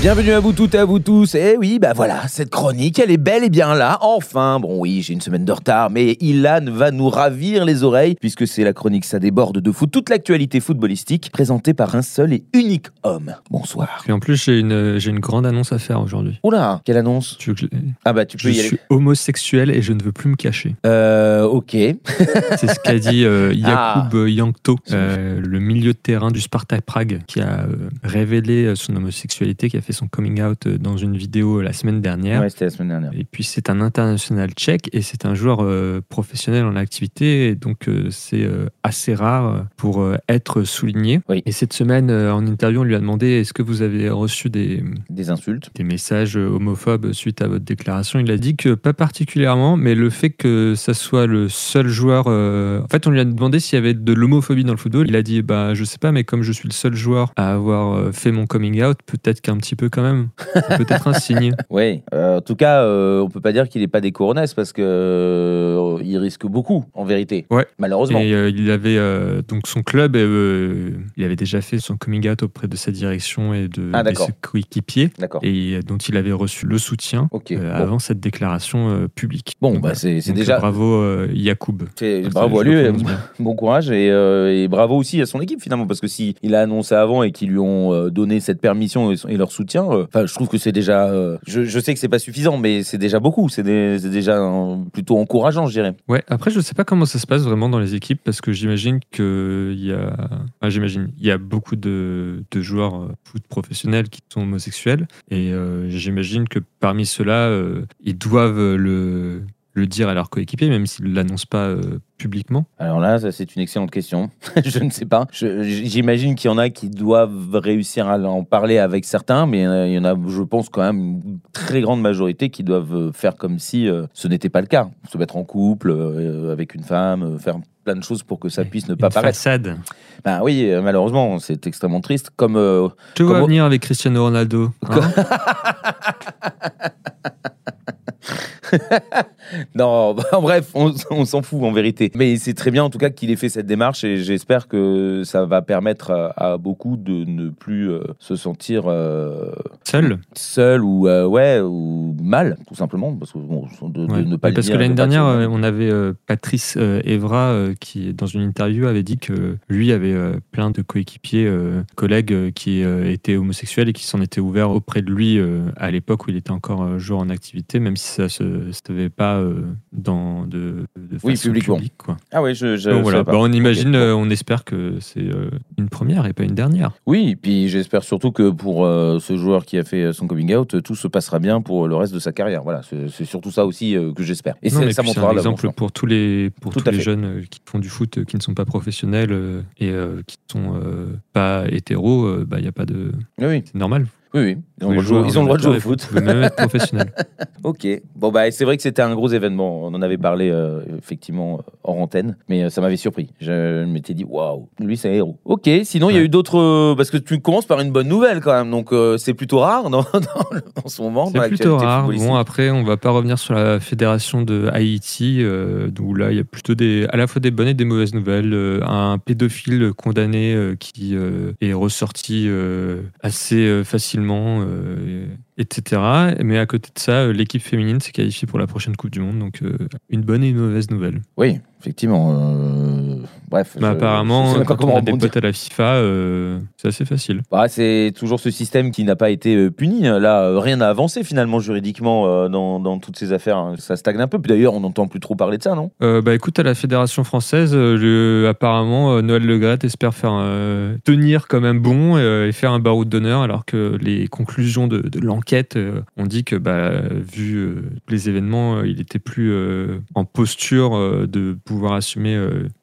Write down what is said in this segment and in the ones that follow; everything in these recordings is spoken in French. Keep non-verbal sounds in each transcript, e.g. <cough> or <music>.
Bienvenue à vous toutes et à vous tous. Et oui, bah voilà, cette chronique, elle est belle et bien là. Enfin, bon oui, j'ai une semaine de retard, mais Ilan va nous ravir les oreilles puisque c'est la chronique Ça déborde de foot, toute l'actualité footballistique présentée par un seul et unique homme. Bonsoir. Et en plus, j'ai une, j'ai une grande annonce à faire aujourd'hui. Oula, quelle annonce? Tu veux que je- Ah bah tu Je peux y aller. suis homosexuel et je ne veux plus me cacher. Euh, ok. <laughs> C'est ce qu'a dit euh, Ah. Jakub Jankto, euh, le milieu de terrain du Spartak Prague, qui a euh, révélé euh, son homosexualité, qui a fait son coming out euh, dans une vidéo euh, la semaine dernière. Ouais, c'était la semaine dernière. Et puis c'est un international tchèque et c'est un joueur euh, professionnel en activité, donc euh, c'est euh, assez rare pour être souligné. Oui. Et cette semaine, en interview, on lui a demandé est-ce que vous avez reçu des, Des insultes. des messages homophobes suite à votre déclaration? Il a dit que pas particulièrement, mais le fait que ça soit le seul joueur. En fait, on lui a demandé s'il y avait de l'homophobie dans le football. Il a dit bah je sais pas, mais comme je suis le seul joueur à avoir fait mon coming out, peut-être qu'un petit peu quand même. C'est peut-être un signe. <laughs> Oui. Euh, en tout cas, euh, on peut pas dire qu'il est pas des coronesses parce que euh, il risque beaucoup, en vérité. Ouais. Malheureusement. Et il avait donc son club, euh, il avait déjà fait son coming out auprès de sa direction et de, Ah, de ses coéquipiers. D'accord. Et dont il avait reçu le soutien Ok. bon. avant cette déclaration publique. Bon, Donc, bah c'est déjà. Bravo Yacoub. bravo à lui. et. <laughs> Bon courage et, et bravo aussi à son équipe finalement parce que si il a annoncé avant et qu'ils lui ont donné cette permission et, et soutien, euh, je trouve que c'est déjà. euh, je, sais que c'est pas suffisant, mais c'est déjà beaucoup. C'est déjà plutôt encourageant, je dirais. Ouais, après, je sais pas comment ça se passe vraiment dans les équipes parce que j'imagine qu'il y a. j'imagine, il y a beaucoup de, joueurs euh, foot professionnels qui sont homosexuels et j'imagine que parmi ceux-là, ils doivent le, le dire à leurs coéquipiers, même s'ils ne l'annoncent pas euh, publiquement. Alors là, c'est une excellente question. <laughs> je ne sais pas. J'imagine qu'il y en a qui doivent réussir à en parler avec certains, mais euh, il y en a, je pense, quand même une très grande majorité qui doivent euh, faire comme si euh, ce n'était pas le cas. Se mettre en couple euh, avec une femme, faire plein de choses pour que ça puisse ne pas Une paraître. façade. Ben oui, malheureusement, c'est extrêmement triste. Comme Je vois Comment- venir avec Cristiano Ronaldo. hein. <laughs> <laughs> Non, bah, bref, on, on s'en fout en vérité. Mais c'est très bien en tout cas qu'il ait fait cette démarche et j'espère que ça va permettre à, à beaucoup de ne plus euh, se sentir euh, Seul. seul ou euh, ouais ou mal tout simplement parce que bon, de, de Ouais. ne pas le parce dire, que l'année dernière, on avait Patrice Evra qui, dans une interview, avait dit que lui avait plein de coéquipiers, collègues qui étaient homosexuels et qui s'en étaient ouverts auprès de lui à l'époque où il était encore joueur en activité, même si ça se savait pas euh, dans de, de Oui, façon publiquement. publique, quoi. ah ouais, je, je Donc voilà. Bah, on imagine, euh, on espère que c'est euh, une première et pas une dernière. Oui, puis j'espère surtout que pour ce joueur qui a fait son coming out, tout se passera bien pour le reste de sa carrière. Voilà, c'est surtout ça aussi que j'espère. Et Non, ça montrera un exemple pour tous les pour Tout tous les fait. jeunes qui font du foot qui ne sont pas professionnels et qui sont euh, pas hétéros bah il y a pas de Oui, oui, c'est normal oui, oui. Ils ont, le droit de jouer- joueurs ils ont le droit de jouer au foot. même être professionnel <laughs> Ok. Bon, bah, c'est vrai que c'était un gros événement. On en avait parlé, euh, effectivement, hors antenne. Mais euh, ça m'avait surpris. Je m'étais dit, waouh, lui, c'est un héros. Ok. Sinon, il y a eu d'autres. euh, parce que tu commences par une bonne nouvelle, quand même. Donc, euh, c'est plutôt rare dans, <laughs> dans- en ce moment. c'est plutôt rare bon après on va pas revenir sur la fédération de Haïti euh, où là il y a plutôt des à la fois des bonnes et des mauvaises nouvelles Euh, un pédophile condamné euh, qui euh, est ressorti euh, assez euh, euh, etc mais à côté de ça euh, l'équipe féminine s'est qualifiée pour la prochaine coupe du monde donc euh, une bonne et une mauvaise nouvelle Oui, effectivement. Bref. Mais je- apparemment, je quand on a des potes à la FIFA, euh, c'est assez facile. Bah, c'est toujours ce système qui n'a pas été euh, puni. Là, euh, rien n'a avancé finalement juridiquement dans, dans toutes ces affaires. hein. Ça stagne un peu. Puis d'ailleurs, on n'entend plus trop parler de ça, non? Euh, bah écoute, à la fédération française, le- apparemment, Noël Le Graët espère faire tenir quand même bon et faire un baroud d'honneur, alors que les conclusions de, de l'enquête ont dit que, bah, vu les événements, il était plus en posture de pouvoir assumer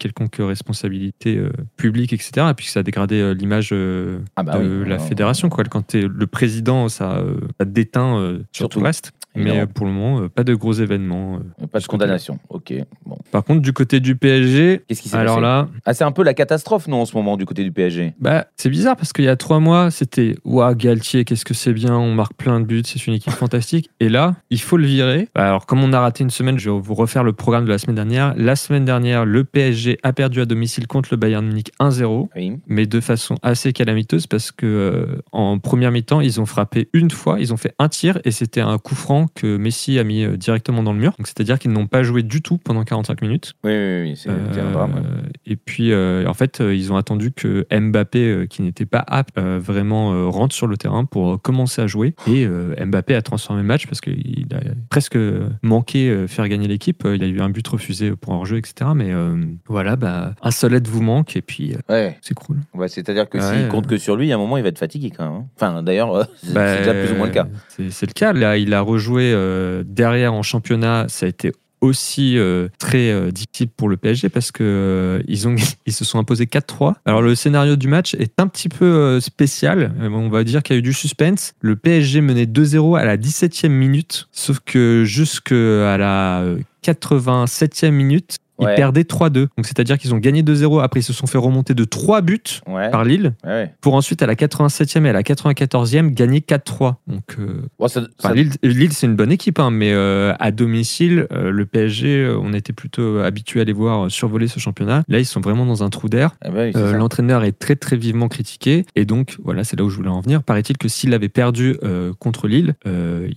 quelconque responsabilité euh, publique, etc. Et puis ça a dégradé euh, l'image euh, Ah bah de oui. la fédération. Quoi. Quand tu es le président, ça, ça déteint sur Surtout. tout le reste. Mais Évidemment. euh, pour le moment, euh, pas de gros événements. euh. Pas de condamnation. Ok. Bon. Par contre, du côté du PSG, Qu'est-ce qui s'est alors passé là, Ah, c'est un peu la catastrophe, non, en ce moment, du côté du PSG bah, c'est bizarre parce qu'il y a trois mois, c'était Ouah, Galtier, qu'est-ce que c'est bien, on marque plein de buts, c'est une équipe fantastique. Et là, il faut le virer. Bah, alors, comme on a raté une semaine, je vais vous refaire le programme de la semaine dernière. La semaine dernière, le PSG PSG a perdu à domicile contre le Bayern Munich 1-0, Oui. mais de façon assez calamiteuse parce que euh, en première mi-temps, ils ont frappé une fois, ils ont fait un tir et c'était un coup franc que Messi a mis euh, directement dans le mur. C'est-à-dire qu'ils n'ont pas joué du tout pendant 45 minutes. Oui, oui, oui, c'est un Euh, drame. ouais. et puis, euh, en fait, euh, ils ont attendu que Mbappé, euh, qui n'était pas apte, euh, vraiment euh, rentre sur le terrain pour euh, commencer à jouer. Et euh, Mbappé a transformé le match parce qu'il a presque manqué euh, faire gagner l'équipe. Euh, Il a eu un but refusé pour un jeu, etc. Mais euh, voilà, bah, un seul aide vous manque et puis euh, Ouais. c'est cool. Ouais, C'est-à-dire que s'il euh. compte que sur lui, à un moment, il va être fatigué quand même. hein. Enfin, d'ailleurs, euh, <laughs> c'est Bah, c'est déjà plus ou moins le cas. C'est c'est le cas. Là, il a rejoué euh, derrière en championnat. Ça a été aussi euh, très euh, difficile pour le PSG parce que euh, ils, <laughs> ils se sont imposés 4-3. Alors le scénario du match est un petit peu euh, spécial. On va dire qu'il y a eu du suspense. Le PSG menait 2-0 à la 17e minute, sauf que jusqu'à la euh, 87e minute, ils Ouais. perdaient 3-2. Donc c'est-à-dire qu'ils ont gagné 2-0. Après, ils se sont fait remonter de 3 buts Ouais. par Lille ouais, pour ensuite à la 87e et à la 94e gagner 4-3. Donc euh, ça- ça- Lille, Lille, c'est une bonne équipe, hein, mais euh, à domicile, euh, le PSG, on était plutôt habitué à les voir survoler ce championnat. Là, ils sont vraiment dans un trou d'air. Eh ben oui. L'entraîneur est très très vivement critiqué et donc voilà, c'est là où je voulais en venir. Paraît-il que s'il avait perdu contre Lille,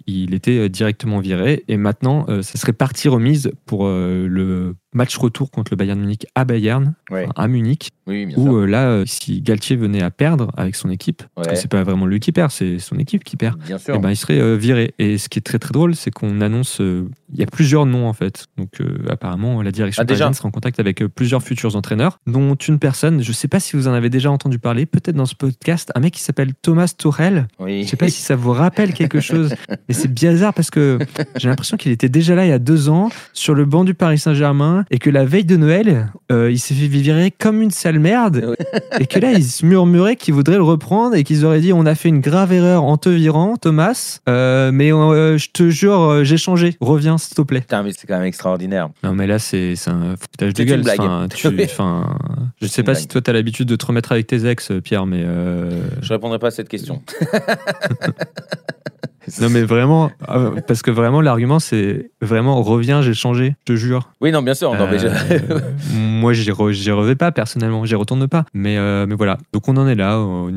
il était directement viré et maintenant, ça serait partie remise pour le match retour contre le Bayern Munich à Bayern, Ouais. à Munich, Oui, bien où euh, là, euh, si Galtier venait à perdre avec son équipe, parce que c'est pas vraiment lui qui perd, c'est son équipe qui perd, Bien sûr. eh ben, il serait euh, viré. Et ce qui est très très drôle, c'est qu'on annonce, euh, il y a plusieurs noms en fait. Donc apparemment, la direction Ah, déjà sera en contact avec plusieurs futurs entraîneurs, dont une personne, je sais pas si vous en avez déjà entendu parler, peut-être dans ce podcast, un mec qui s'appelle Thomas Tourel. oui. Je sais pas si ça vous rappelle quelque chose, <laughs> mais c'est bizarre parce que j'ai l'impression qu'il était déjà là il y a deux ans sur le banc du Paris Saint-Germain et que la veille de Noël, il s'est fait virer comme une merde et que là, ils se murmuraient qu'ils voudraient le reprendre et qu'ils auraient dit on a fait une grave erreur en te virant, Thomas, euh, mais euh, je te jure, euh, j'ai changé. Reviens, s'il te plaît. Putain, mais c'est quand même extraordinaire. Non, mais là, c'est un foutage de une gueule. blague. Enfin, tu- <laughs> Oui. enfin, je sais pas blague. si toi, t'as l'habitude de te remettre avec tes ex, Pierre, mais. euh, Je répondrai pas à cette question. <laughs> <laughs> Non, mais vraiment, euh, parce que vraiment, l'argument, c'est vraiment reviens, j'ai changé, je te jure. Oui, non, bien sûr. Non, mais je- Euh, moi, j'y re- j'y revais pas personnellement, j'y retourne pas. Mais, euh, mais voilà. Donc, on en est là au,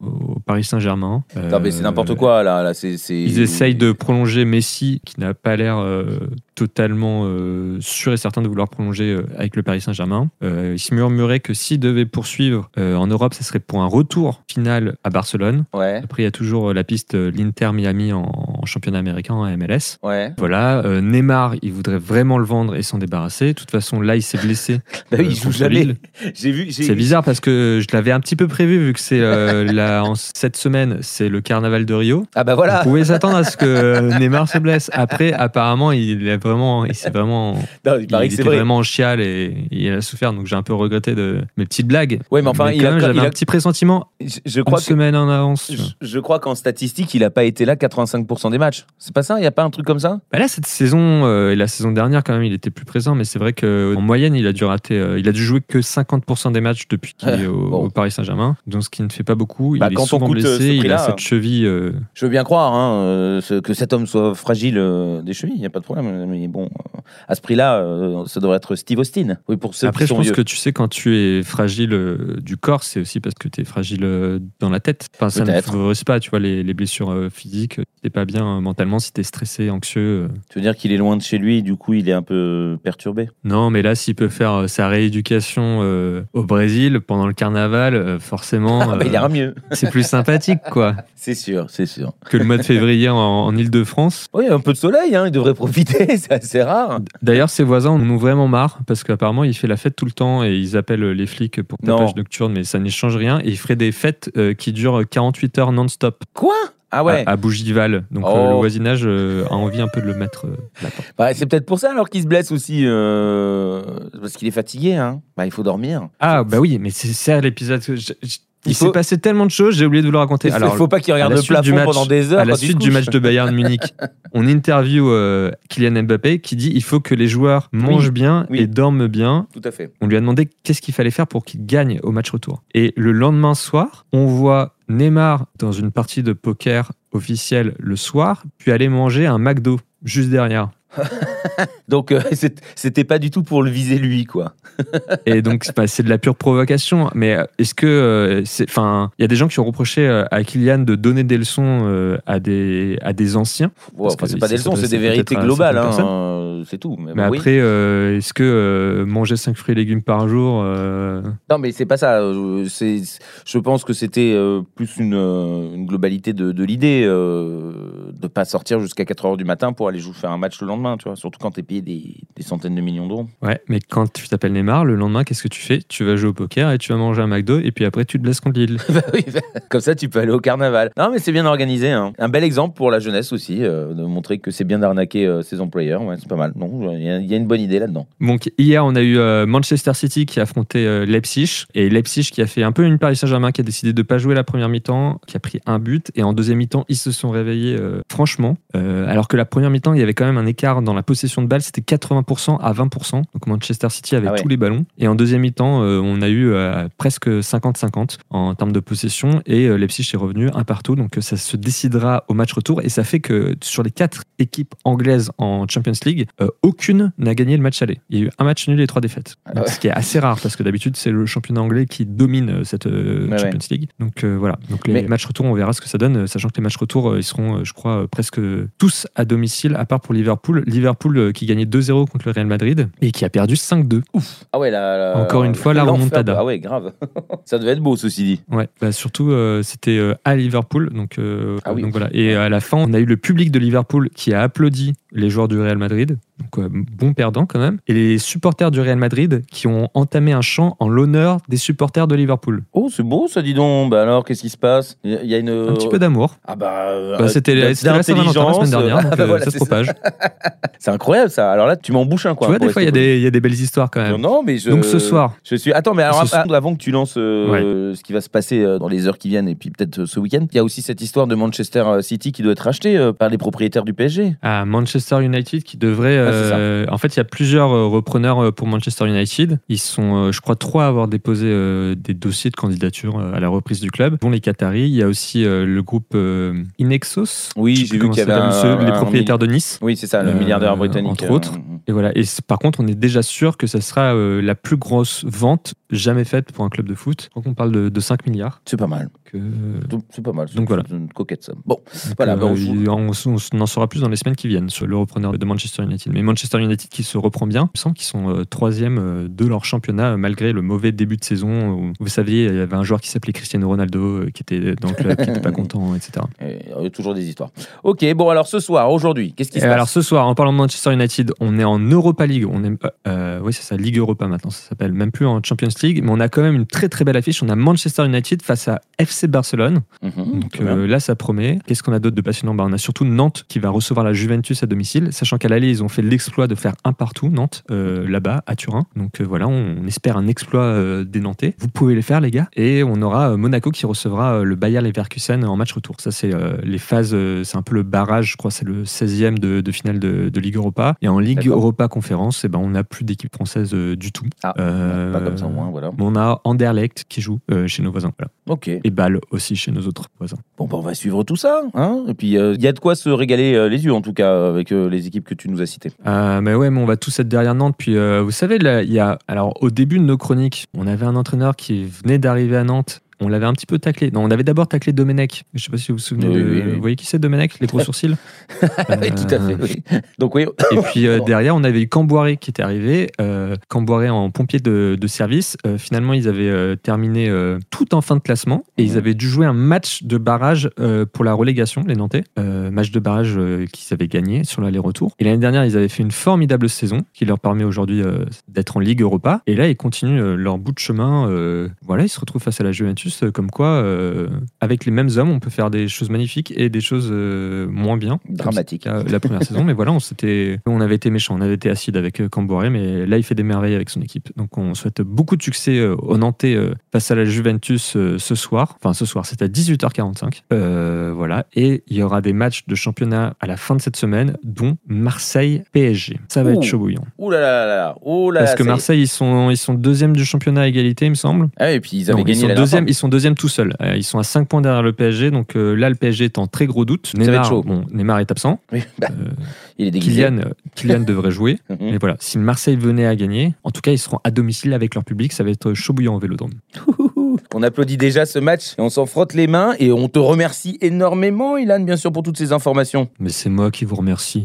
au Paris Saint-Germain. Non, mais c'est n'importe quoi là. là c'est. Ils essayent de prolonger Messi, qui n'a pas l'air totalement euh, sûr et certain de vouloir prolonger euh, avec le Paris Saint-Germain. Euh, il se murmurait que s'il devait poursuivre en Europe, ce serait pour un retour final à Barcelone. Ouais, Après, il y a toujours la piste l'Inter Miami en, en championnat américain, en MLS. ouais. Voilà, Neymar, il voudrait vraiment le vendre et s'en débarrasser. De toute façon, là, il s'est blessé. <laughs> Bah il joue jamais. <laughs> J'ai vu. C'est bizarre parce que je l'avais un petit peu prévu vu que c'est <laughs> la- en cette semaine, c'est le carnaval de Rio. Ah bah voilà. Vous pouvez s'attendre à ce que Neymar se blesse. Après, apparemment, il est vraiment, il s'est vraiment, <laughs> Non, il que était vrai. vraiment en chial et il a souffert. Donc j'ai un peu regretté de mes petites blagues. Ouais, mais enfin, il quand a- même, j'avais il a- un petit pressentiment. Je, je Une crois que. semaine en avance. Je, je crois qu'en statistique, il a pas été là 85% des matchs. C'est pas ça? Il y a pas un truc comme ça? Bah là, cette saison euh, et la saison dernière, quand même, il était plus présent, mais c'est vrai qu'en moyenne, il a dû rater, euh, il a dû jouer que 50% des matchs depuis qu'il <laughs> est au, Bon. au Paris Saint-Germain, donc ce qui ne fait pas beaucoup. Bah, il quand est on souvent coûte, euh, blessé, il a cette cheville. euh, Je veux bien croire hein, que cet homme soit fragile des chevilles, il n'y a pas de problème. Mais bon, à ce prix-là, euh, ça devrait être Steve Austin. Oui, pour ceux Après, qui je pense vieux. que tu sais, quand tu es fragile euh, du corps, c'est aussi parce que tu es fragile euh, dans la tête. Enfin, ça ne favorise pas, tu vois, les, les blessures physiques. Si t'es pas bien mentalement, si t'es stressé, anxieux. Tu veux dire qu'il est loin de chez lui, du coup, il est un peu perturbé? Non, mais là, s'il peut faire sa rééducation euh, au Brésil pendant le carnaval, euh, forcément, <laughs> Ah, bah, il ira mieux. <laughs> c'est plus sympathique, quoi, C'est sûr, c'est sûr. que le mois de février en, en Ile-de-France. Oui, un peu de soleil, hein, il devrait profiter, <laughs> c'est assez rare. D'ailleurs, ses voisins en ont vraiment marre parce qu'apparemment, il fait la fête tout le temps et ils appellent les flics pour tapage nocturne, mais ça n'y change rien. Et il ferait des fêtes euh, qui durent 48 heures non-stop. Quoi? Ah ouais à, à Bougival. Donc Oh. euh, le voisinage euh, a envie un peu de le mettre. Bah, C'est peut-être pour ça alors qu'il se blesse aussi. Parce qu'il est fatigué. Hein. Bah, il faut dormir. Ah bah oui, mais c'est ça l'épisode. que je- je- Il Il faut- s'est passé tellement de choses, j'ai oublié de vous le raconter. Il Alors, faut pas qu'il regarde le plafond match- pendant des heures. à la suite du match de Bayern Munich, <laughs> on interview euh, Kylian Mbappé qui dit il faut que les joueurs mangent bien oui. et dorment bien. Tout à fait. On lui a demandé qu'est-ce qu'il fallait faire pour qu'il gagne au match retour. Et le lendemain soir, on voit Neymar dans une partie de poker officielle le soir, puis aller manger un McDo juste derrière. <laughs> Donc euh, <laughs> c'était pas du tout pour le viser lui, quoi. Et donc, c'est de la pure provocation. Mais euh, est-ce que. euh, Enfin, il y a des gens qui ont reproché à Kylian de donner des leçons à, des, à des anciens? Que c'est pas des leçons, c'est des vérités globales, hein, c'est tout. Mais, Mais bon, oui. après, euh, est-ce que euh, manger 5 fruits et légumes par jour. Non, mais c'est pas ça. C'est, je pense que c'était plus une, une globalité de, de l'idée de pas sortir jusqu'à 4 heures du matin pour aller jouer faire un match le lendemain, tu vois. Surtout quand t'es payé des, des centaines de millions d'euros. Ouais, mais quand tu t'appelles Neymar, le lendemain, qu'est-ce que tu fais? Tu vas jouer au poker et tu vas manger un McDo et puis après tu te blesses contre Lille. <laughs> Bah oui, bah, Comme ça, tu peux aller au carnaval. Non, mais c'est bien organisé. hein. Un bel exemple pour la jeunesse aussi, euh, de montrer que c'est bien d'arnaquer euh, ses employeurs. Ouais, c'est pas mal. Non, il y, a- il y a une bonne idée là-dedans. Donc hier, on a eu euh, Manchester City qui a affronté Leipzig et Leipzig qui a fait un peu une Paris Saint-Germain qui a décidé de pas jouer la première mi-temps, qui a pris un but et en deuxième mi-temps ils se sont réveillés franchement. Alors que la première mi-temps il y avait quand même un écart dans la possession de balle, c'était 80% à 20%. Donc Manchester City avait Ah ouais. tous les ballons et en deuxième mi-temps euh, on a eu euh, presque 50-50 en termes de possession et euh, Leipzig est revenu un partout. Donc euh, ça se décidera au match retour et ça fait que sur les quatre équipes anglaises en Champions League, aucune n'a gagné le match aller. Il y a eu un match nul et trois défaites. Ah Donc. Ce qui est assez rare parce que d'habitude c'est le championnat anglais qui domine cette Ouais, Champions League. Donc voilà. Donc les Mais- matchs retour, on verra ce que ça donne, sachant que les matchs retour, ils seront, je crois, presque tous à domicile, à part pour Liverpool. Liverpool euh, qui gagnait 2-0 contre le Real Madrid et qui a perdu 5-2. Ah ouais, la, la- Encore une fois, la remontada. Ah ouais, grave. <laughs> ça devait être beau, ceci dit. Ouais, bah surtout euh, c'était euh, à Liverpool, donc, euh, Ah oui. donc voilà. Et à la fin, on a eu le public de Liverpool qui a applaudi les joueurs du Real Madrid, donc euh, bon perdant quand même, et les supporters du Real Madrid qui ont entamé un chant en l'honneur des supporters de Liverpool. Oh, c'est beau, ça, dis donc. Bah alors, qu'est-ce qui se passe? Il y a- une. Un petit peu d'amour. Ah bah. Bah, euh, c'était d- c'était la Saint-Valentin la semaine dernière, <laughs> Ah donc bah euh, voilà, ça se propage. <laughs> C'est incroyable ça. Alors là, tu m'en bouches un quoi. tu vois, des fois, il y, a des- y a des belles histoires quand même. Non, non, mais je. Donc ce soir, Je suis. Attends, mais alors Ce avant, avant que tu lances euh, ce qui va se passer euh, dans les heures qui viennent et puis peut-être euh, ce week-end, il y a aussi cette histoire de Manchester euh, City qui doit être racheté euh, par les propriétaires du PSG. à Manchester United qui devrait. Euh, en fait, il y a plusieurs euh, repreneurs euh, pour Manchester United. Ils sont, je crois, trois à avoir déposé des dossiers de candidature à la reprise du club, dont les Qataris. Il y a aussi le groupe Inexos. Oui, j'ai vu qu'il y avait un- les un propriétaires de Nice. Oui, c'est ça, le milliardaire britannique. entre autres. Et voilà. Et par contre, on est déjà sûr que ça sera euh, la plus grosse vente jamais faite pour un club de foot. Crois qu'on parle de, de 5 milliards. C'est pas mal. Que, C'est pas mal. Donc voilà. c'est une coquette somme. Bon, Donc, Voilà, euh, bah, on on, on en saura plus dans les semaines qui viennent sur le repreneur de Manchester United. Mais Manchester United qui se reprend bien, il me semble qu'ils sont euh, troisième euh, de leur championnat euh, malgré le mauvais début de saison. Où, vous saviez, il y avait un joueur qui s'appelait Cristiano Ronaldo euh, qui était dans le club, qui n'était pas <laughs> content, etc. Et il y a toujours des histoires. Ok, bon alors ce soir, aujourd'hui, qu'est-ce qui se passe? alors ce soir, en parlant de Manchester United, on est en Europa League. On est, euh, euh, oui, c'est ça, Ligue Europa maintenant, ça s'appelle. Même plus en Champions League, mais on a quand même une très très belle affiche. On a Manchester United face à FC Barcelone. Mhm, Donc euh, là, ça promet. Qu'est-ce qu'on a d'autre de passionnant? Bah, On a surtout Nantes qui va recevoir la Juventus à domicile, sachant qu'à l'aller, ils ont fait l'exploit de faire un partout, Nantes, euh, là-bas, à Turin. Donc euh, voilà, on, on espère un exploit des Nantais. Vous pouvez les faire, les gars. Et on aura Monaco qui recevra le Bayer Leverkusen en match retour. Ça, c'est les phases, c'est un peu le barrage, je crois, c'est le 16e de, de finale de, de Ligue Europa. Et en Ligue. Europa Conférence, eh ben, on n'a plus d'équipe française du tout. Ah, Pas comme ça au moins, voilà. On a Anderlecht qui joue chez nos voisins. Voilà. Ok. Et Bâle aussi chez nos autres voisins. Bon, bah, on va suivre tout ça. Hein Et puis, il y a de quoi se régaler euh, les yeux, en tout cas, avec euh, les équipes que tu nous as citées. Euh, mais ouais, mais on va tous être derrière Nantes. Puis euh, vous savez, là, il y a. Alors, au début de nos chroniques, on avait un entraîneur qui venait d'arriver à Nantes. On l'avait un petit peu taclé. Non, on avait d'abord taclé Domenech. Je sais pas si vous vous souvenez Oui, de. oui, oui. Vous voyez qui c'est Domenech Les gros <laughs> sourcils Oui, tout à fait. Euh, oui. Donc, oui. Et puis euh, derrière, on avait eu Camboiré qui était arrivé. Euh, Camboiré en pompier de, de service. Euh, finalement, ils avaient euh, terminé euh, tout en fin de classement et ils Mhm. avaient dû jouer un match de barrage euh, pour la relégation, les Nantais. Euh, match de barrage euh, qu'ils avaient gagné sur l'aller-retour. Et l'année dernière, ils avaient fait une formidable saison qui leur permet aujourd'hui euh, d'être en Ligue Europa. Et là, ils continuent euh, leur bout de chemin. euh, voilà, ils se retrouvent face à la Juventus, euh, comme quoi, euh, avec les mêmes hommes, on peut faire des choses magnifiques et des choses euh, moins bien. Comme Dramatique. c'était le cas la première saison, mais voilà, on, s'était, on avait été méchant, on avait été acide avec Camboiré, mais là, il fait des merveilles avec son équipe. Donc, on souhaite beaucoup de succès aux Nantais face à la Juventus ce soir. Enfin, ce soir, c'est à 18h45. Euh, voilà. Et il y aura des matchs de championnat à la fin de cette semaine, dont Marseille-PSG. Ça va Ouh. être chaud bouillant. Ouh là là là là. Ouh là Parce que. Marseille, ils sont, ils sont deuxième du championnat à égalité, il me semble. Ah, et puis, ils avaient Non, ils gagné sont la deuxième, ils sont deuxième tout seuls. Euh, Ils sont à 5 points derrière le PSG. Donc euh, là, le PSG est en très gros doute. Neymar, bon, Neymar est absent. Oui, bah, Euh, il est déguisé. Kylian, Kylian <laughs> devrait jouer. Mhm. Mais voilà, si Marseille venait à gagner, en tout cas, ils seront à domicile avec leur public. Ça va être chaud bouillant au vélodrome. <laughs> On applaudit déjà ce match et on s'en frotte les mains et on te remercie énormément, Ilan, bien sûr, pour toutes ces informations. Mais c'est moi qui vous remercie.